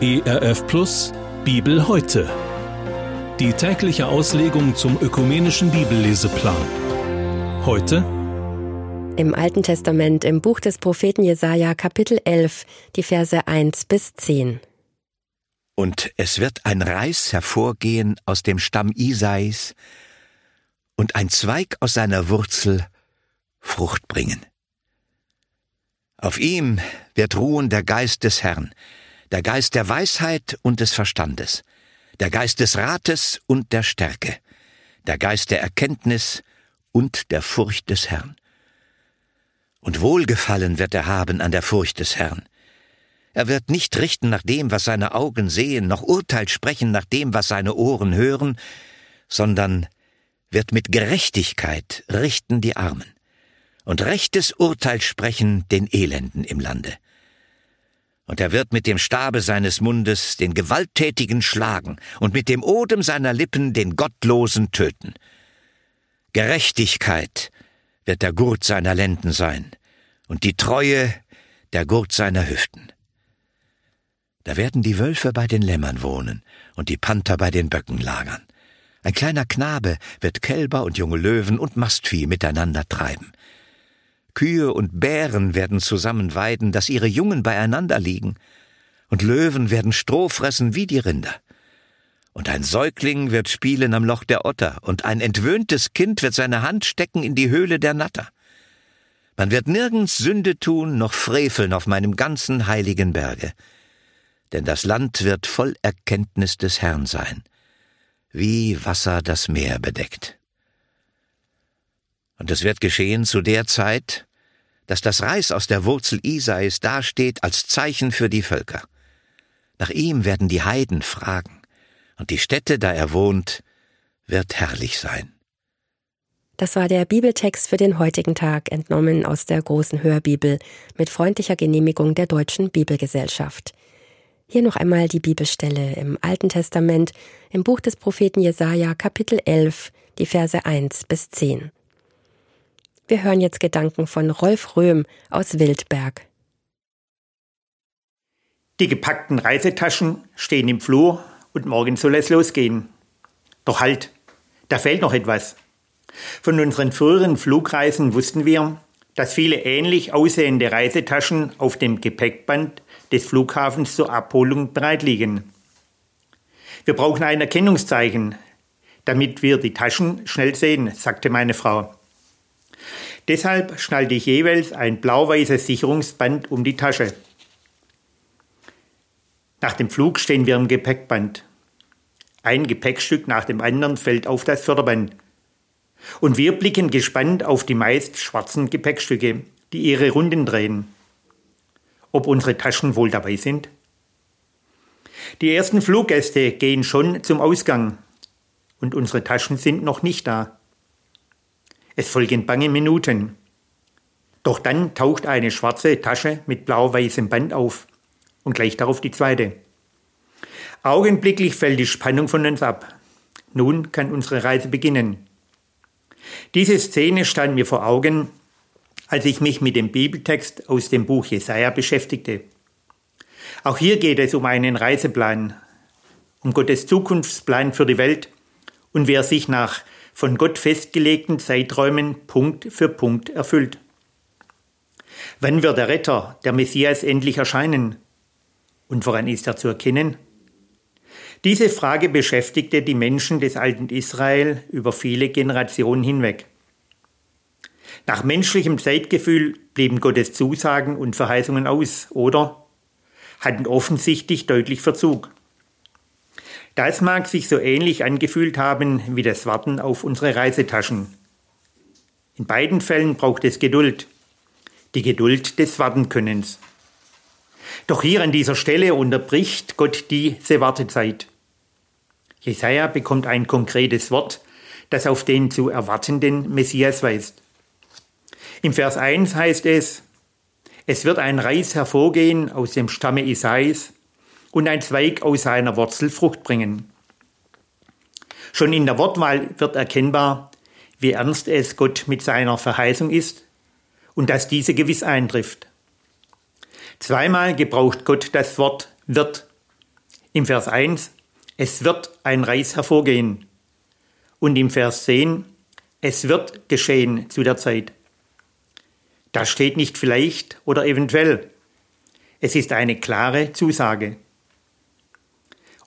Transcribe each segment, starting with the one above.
ERF Plus Bibel heute. Die tägliche Auslegung zum ökumenischen Bibelleseplan. Heute im Alten Testament im Buch des Propheten Jesaja Kapitel 11, die Verse 1 bis 10. Und es wird ein Reis hervorgehen aus dem Stamm Isais und ein Zweig aus seiner Wurzel Frucht bringen. Auf ihm wird ruhen der Geist des Herrn, der Geist der Weisheit und des Verstandes, der Geist des Rates und der Stärke, der Geist der Erkenntnis und der Furcht des Herrn. Und Wohlgefallen wird er haben an der Furcht des Herrn. Er wird nicht richten nach dem, was seine Augen sehen, noch Urteil sprechen nach dem, was seine Ohren hören, sondern wird mit Gerechtigkeit richten die Armen und rechtes Urteil sprechen den Elenden im Lande. Und er wird mit dem Stabe seines Mundes den Gewalttätigen schlagen und mit dem Odem seiner Lippen den Gottlosen töten. Gerechtigkeit wird der Gurt seiner Lenden sein und die Treue der Gurt seiner Hüften. Da werden die Wölfe bei den Lämmern wohnen und die Panther bei den Böcken lagern. Ein kleiner Knabe wird Kälber und junge Löwen und Mastvieh miteinander treiben. Kühe und Bären werden zusammen weiden, dass ihre Jungen beieinander liegen, und Löwen werden Stroh fressen wie die Rinder. Und ein Säugling wird spielen am Loch der Otter, und ein entwöhntes Kind wird seine Hand stecken in die Höhle der Natter. Man wird nirgends Sünde tun, noch freveln auf meinem ganzen heiligen Berge. Denn das Land wird voll Erkenntnis des Herrn sein, wie Wasser das Meer bedeckt. Und es wird geschehen zu der Zeit, dass das Reis aus der Wurzel Isais dasteht als Zeichen für die Völker. Nach ihm werden die Heiden fragen, und die Stätte, da er wohnt, wird herrlich sein. Das war der Bibeltext für den heutigen Tag, entnommen aus der großen Hörbibel mit freundlicher Genehmigung der Deutschen Bibelgesellschaft. Hier noch einmal die Bibelstelle im Alten Testament, im Buch des Propheten Jesaja, Kapitel 11, die Verse 1 bis 10. Wir hören jetzt Gedanken von Rolf Röhm aus Wildberg. Die gepackten Reisetaschen stehen im Flur und morgen soll es losgehen. Doch halt, da fehlt noch etwas. Von unseren früheren Flugreisen wussten wir, dass viele ähnlich aussehende Reisetaschen auf dem Gepäckband des Flughafens zur Abholung bereit liegen. Wir brauchen ein Erkennungszeichen, damit wir die Taschen schnell sehen, sagte meine Frau. Deshalb schnallte ich jeweils ein blau-weißes Sicherungsband um die Tasche. Nach dem Flug stehen wir im Gepäckband. Ein Gepäckstück nach dem anderen fällt auf das Förderband. Und wir blicken gespannt auf die meist schwarzen Gepäckstücke, die ihre Runden drehen. Ob unsere Taschen wohl dabei sind? Die ersten Fluggäste gehen schon zum Ausgang und unsere Taschen sind noch nicht da. Es folgen bange Minuten. Doch dann taucht eine schwarze Tasche mit blau-weißem Band auf und gleich darauf die zweite. Augenblicklich fällt die Spannung von uns ab. Nun kann unsere Reise beginnen. Diese Szene stand mir vor Augen, als ich mich mit dem Bibeltext aus dem Buch Jesaja beschäftigte. Auch hier geht es um einen Reiseplan, um Gottes Zukunftsplan für die Welt und wer sich nach von Gott festgelegten Zeiträumen Punkt für Punkt erfüllt. Wann wird der Retter, der Messias, endlich erscheinen? Und woran ist er zu erkennen? Diese Frage beschäftigte die Menschen des alten Israel über viele Generationen hinweg. Nach menschlichem Zeitgefühl blieben Gottes Zusagen und Verheißungen aus oder hatten offensichtlich deutlich Verzug. Das mag sich so ähnlich angefühlt haben wie das Warten auf unsere Reisetaschen. In beiden Fällen braucht es Geduld, die Geduld des Wartenkönnens. Doch hier an dieser Stelle unterbricht Gott diese Wartezeit. Jesaja bekommt ein konkretes Wort, das auf den zu erwartenden Messias weist. Im Vers 1 heißt es, es wird ein Reis hervorgehen aus dem Stamme Isais, und ein Zweig aus seiner Wurzel Frucht bringen. Schon in der Wortwahl wird erkennbar, wie ernst es Gott mit seiner Verheißung ist und dass diese gewiss eintrifft. Zweimal gebraucht Gott das Wort wird. Im Vers 1, es wird ein Reis hervorgehen. Und im Vers 10, es wird geschehen zu der Zeit. Da steht nicht vielleicht oder eventuell. Es ist eine klare Zusage.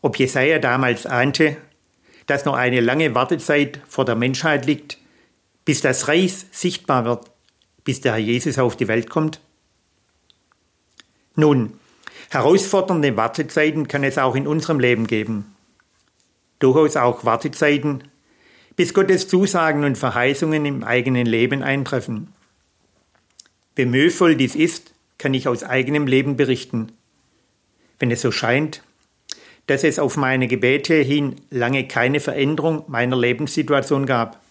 Ob Jesaja damals ahnte, dass noch eine lange Wartezeit vor der Menschheit liegt, bis das Reis sichtbar wird, bis der Herr Jesus auf die Welt kommt? Nun, herausfordernde Wartezeiten kann es auch in unserem Leben geben. Durchaus auch Wartezeiten, bis Gottes Zusagen und Verheißungen im eigenen Leben eintreffen. Wie mühevoll dies ist, kann ich aus eigenem Leben berichten. Wenn es so scheint, dass es auf meine Gebete hin lange keine Veränderung meiner Lebenssituation gab.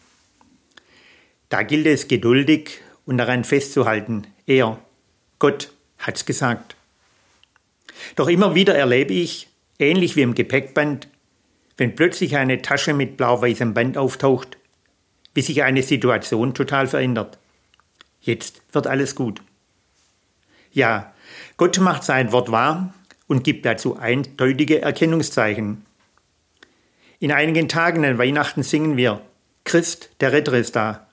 Da gilt es geduldig und daran festzuhalten. Er, Gott, hat's gesagt. Doch immer wieder erlebe ich, ähnlich wie im Gepäckband, wenn plötzlich eine Tasche mit blau-weißem Band auftaucht, wie sich eine Situation total verändert. Jetzt wird alles gut. Ja, Gott macht sein Wort wahr und gibt dazu eindeutige Erkennungszeichen. In einigen Tagen an Weihnachten singen wir Christ, der Retter ist da.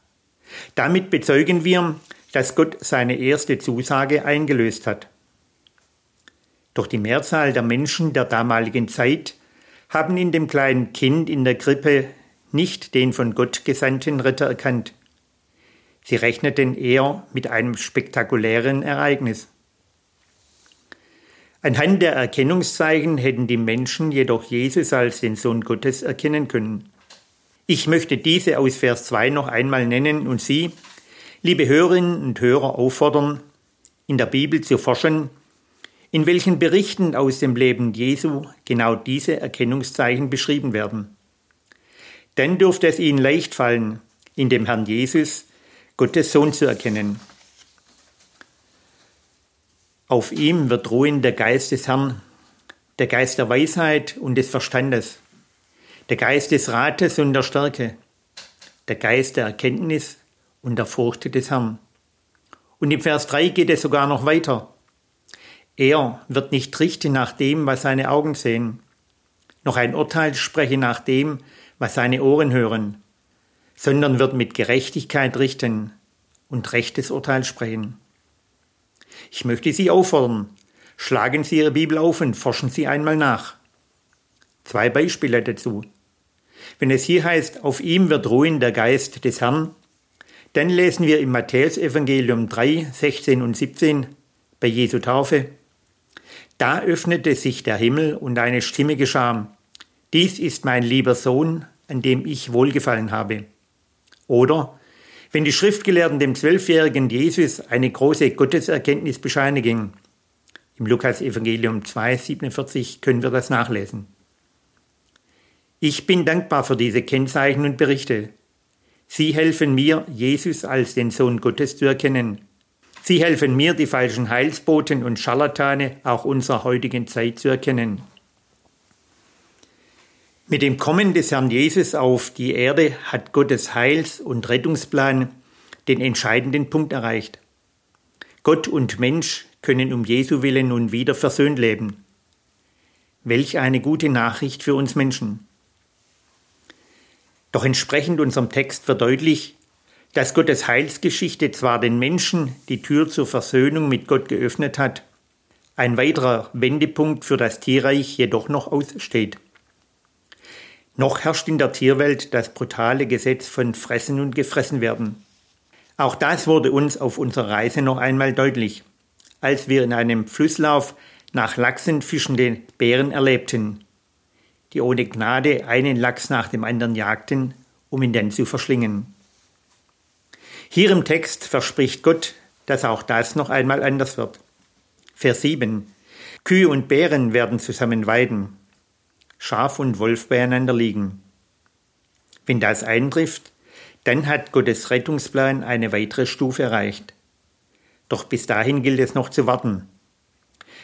Damit bezeugen wir, dass Gott seine erste Zusage eingelöst hat. Doch die Mehrzahl der Menschen der damaligen Zeit haben in dem kleinen Kind in der Krippe nicht den von Gott gesandten Retter erkannt. Sie rechneten eher mit einem spektakulären Ereignis. Anhand der Erkennungszeichen hätten die Menschen jedoch Jesus als den Sohn Gottes erkennen können. Ich möchte diese aus Vers 2 noch einmal nennen und Sie, liebe Hörerinnen und Hörer, auffordern, in der Bibel zu forschen, in welchen Berichten aus dem Leben Jesu genau diese Erkennungszeichen beschrieben werden. Dann dürfte es Ihnen leicht fallen, in dem Herrn Jesus Gottes Sohn zu erkennen. Auf ihm wird ruhen der Geist des Herrn, der Geist der Weisheit und des Verstandes, der Geist des Rates und der Stärke, der Geist der Erkenntnis und der Furcht des Herrn. Und im Vers 3 geht es sogar noch weiter. Er wird nicht richten nach dem, was seine Augen sehen, noch ein Urteil sprechen nach dem, was seine Ohren hören, sondern wird mit Gerechtigkeit richten und rechtes Urteil sprechen. Ich möchte Sie auffordern, schlagen Sie Ihre Bibel auf und forschen Sie einmal nach. Zwei Beispiele dazu. Wenn es hier heißt, auf ihm wird ruhen der Geist des Herrn, dann lesen wir im Matthäusevangelium 3, 16 und 17 bei Jesu Taufe, da öffnete sich der Himmel und eine Stimme geschah, dies ist mein lieber Sohn, an dem ich wohlgefallen habe. Oder wenn die Schriftgelehrten dem zwölfjährigen Jesus eine große Gotteserkenntnis bescheinigen. Im Lukas Evangelium 2, 47 können wir das nachlesen. Ich bin dankbar für diese Kennzeichen und Berichte. Sie helfen mir, Jesus als den Sohn Gottes zu erkennen. Sie helfen mir, die falschen Heilsboten und Scharlatane auch unserer heutigen Zeit zu erkennen. Mit dem Kommen des Herrn Jesus auf die Erde hat Gottes Heils- und Rettungsplan den entscheidenden Punkt erreicht. Gott und Mensch können um Jesu willen nun wieder versöhnt leben. Welch eine gute Nachricht für uns Menschen. Doch entsprechend unserem Text wird deutlich, dass Gottes Heilsgeschichte zwar den Menschen die Tür zur Versöhnung mit Gott geöffnet hat, ein weiterer Wendepunkt für das Tierreich jedoch noch aussteht. Noch herrscht in der Tierwelt das brutale Gesetz von Fressen und Gefressen werden. Auch das wurde uns auf unserer Reise noch einmal deutlich, als wir in einem Flusslauf nach Lachsen fischende Bären erlebten, die ohne Gnade einen Lachs nach dem anderen jagten, um ihn dann zu verschlingen. Hier im Text verspricht Gott, dass auch das noch einmal anders wird. Vers 7. Kühe und Bären werden zusammen weiden. Schaf und Wolf beieinander liegen. Wenn das eintrifft, dann hat Gottes Rettungsplan eine weitere Stufe erreicht. Doch bis dahin gilt es noch zu warten.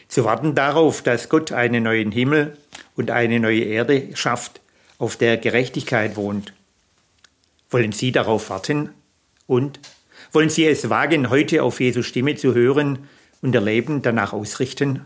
Zu warten darauf, dass Gott einen neuen Himmel und eine neue Erde schafft, auf der Gerechtigkeit wohnt. Wollen Sie darauf warten? Und wollen Sie es wagen, heute auf Jesu Stimme zu hören und ihr Leben danach ausrichten?